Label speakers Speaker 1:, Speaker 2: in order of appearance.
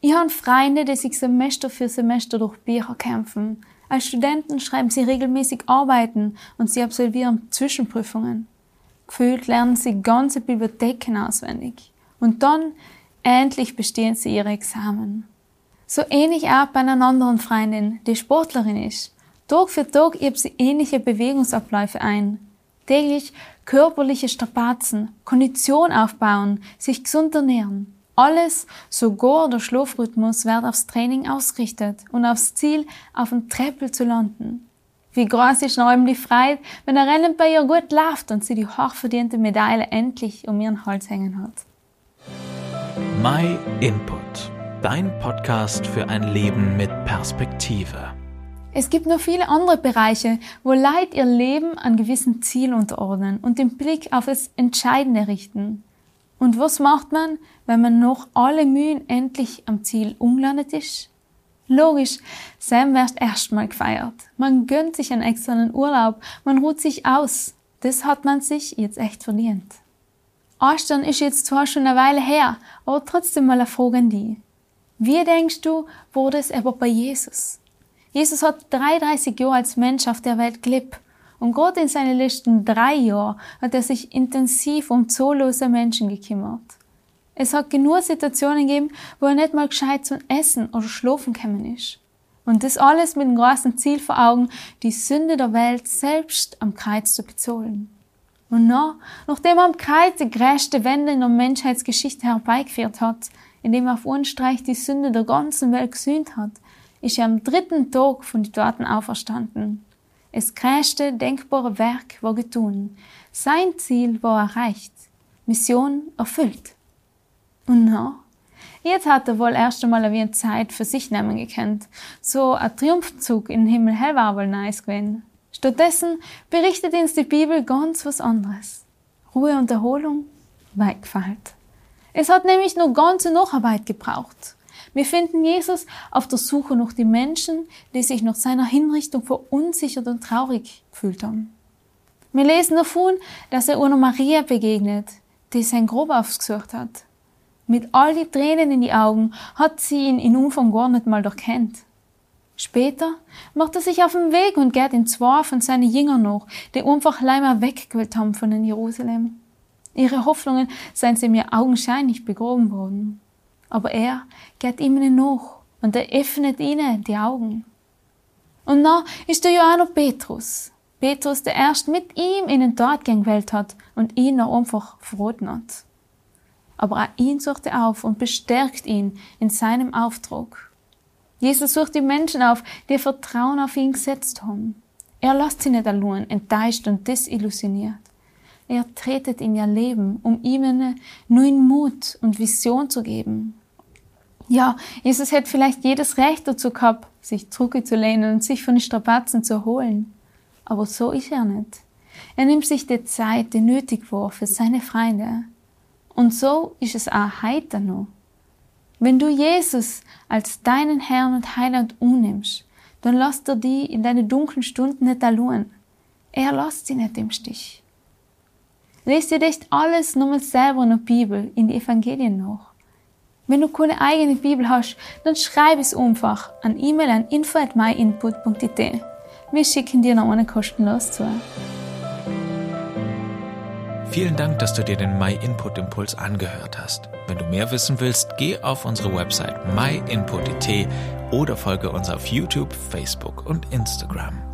Speaker 1: Ich habe Freunde, die sich Semester für Semester durch Bücher kämpfen. Als Studenten schreiben sie regelmäßig Arbeiten und sie absolvieren Zwischenprüfungen. Gefühlt lernen sie ganze Bibliotheken auswendig. Und dann endlich bestehen sie ihre Examen. So ähnlich auch bei einer anderen Freundin, die Sportlerin ist. Tag für Tag übt sie ähnliche Bewegungsabläufe ein. Täglich körperliche Strapazen, Kondition aufbauen, sich gesund ernähren. Alles, sogar der Schlafrhythmus, wird aufs Training ausgerichtet und aufs Ziel, auf dem Treppel zu landen. Wie groß ist noch die Freude, wenn der Rennen bei ihr gut läuft und sie die hochverdiente Medaille endlich um ihren Hals hängen hat.
Speaker 2: My Input, dein Podcast für ein Leben mit Perspektive.
Speaker 1: Es gibt noch viele andere Bereiche, wo Leid ihr Leben an gewissen Ziel unterordnen und den Blick auf das Entscheidende richten. Und was macht man, wenn man noch alle Mühen endlich am Ziel umgelandet ist? Logisch, Sam wird erstmal gefeiert. Man gönnt sich einen externen Urlaub, man ruht sich aus. Das hat man sich jetzt echt verdient. Ostern ist jetzt zwar schon eine Weile her, aber trotzdem mal eine Frage an die. Wie denkst du, wurde es aber bei Jesus? Jesus hat 33 Jahre als Mensch auf der Welt gelebt. Und gerade in seinen letzten drei Jahren hat er sich intensiv um zahllose Menschen gekümmert. Es hat genug Situationen gegeben, wo er nicht mal gescheit zum Essen oder Schlafen gekommen ist. Und das alles mit dem großen Ziel vor Augen, die Sünde der Welt selbst am Kreuz zu bezahlen. Und noch, nachdem er am Kreuz die größte Wende in der Menschheitsgeschichte herbeigeführt hat, indem er auf einen Streich die Sünde der ganzen Welt gesühnt hat, ist er am dritten Tag von den Toten auferstanden. Das größte denkbare Werk war getun. Sein Ziel war erreicht. Mission erfüllt. Und noch? Jetzt hat er wohl erst einmal ein wenig Zeit für sich nehmen gekannt. So ein Triumphzug in den Himmel hell war wohl nice gewesen. Stattdessen berichtet uns die Bibel ganz was anderes. Ruhe und Erholung? Weit gefällt. Es hat nämlich nur ganze Nacharbeit gebraucht. Wir finden Jesus auf der Suche nach den Menschen, die sich nach seiner Hinrichtung verunsichert und traurig gefühlt haben. Wir lesen davon, dass er einer Maria begegnet, die sein Grab aufgesucht hat. Mit all die Tränen in die Augen hat sie ihn in Umfang gar nicht mal erkannt. Später macht er sich auf den Weg und geht in zwei von seinen Jüngern nach, die einfach leider weggewählt haben von Jerusalem. Ihre Hoffnungen seien sie mir augenscheinlich begraben worden. Aber er geht ihnen nach und er öffnet ihnen die Augen. Und dann ist da ja auch noch Petrus. Petrus, der erst mit ihm in den Tod gewählt hat und ihn noch einfach verraten hat. Aber auch ihn sucht er auf und bestärkt ihn in seinem Auftrag. Jesus sucht die Menschen auf, die Vertrauen auf ihn gesetzt haben. Er lässt sie nicht allein, enttäuscht und desillusioniert. Er tretet in ihr Leben, um ihnen neuen Mut und Vision zu geben. Ja, Jesus hätte vielleicht jedes Recht dazu gehabt, sich zurückzulehnen und sich von den Strapazen zu erholen. Aber so ist er nicht. Er nimmt sich die Zeit, die nötig war für seine Freunde. Und so ist es auch heute noch. Wenn du Jesus als deinen Herrn und Heiland unnimmst, dann lasst er die in deine dunklen Stunden nicht allein. Er lässt sie nicht im Stich. Lest dir echt alles nochmal selber in der Bibel, in die Evangelien nach. Wenn du keine eigene Bibel hast, dann schreib es einfach an E-Mail an info@myinput.it. Wir schicken dir noch eine kostenlos zu.
Speaker 2: Vielen Dank, dass du dir den My Input Impuls angehört hast. Wenn du mehr wissen willst, geh auf unsere Website myinput.it oder folge uns auf YouTube, Facebook und Instagram.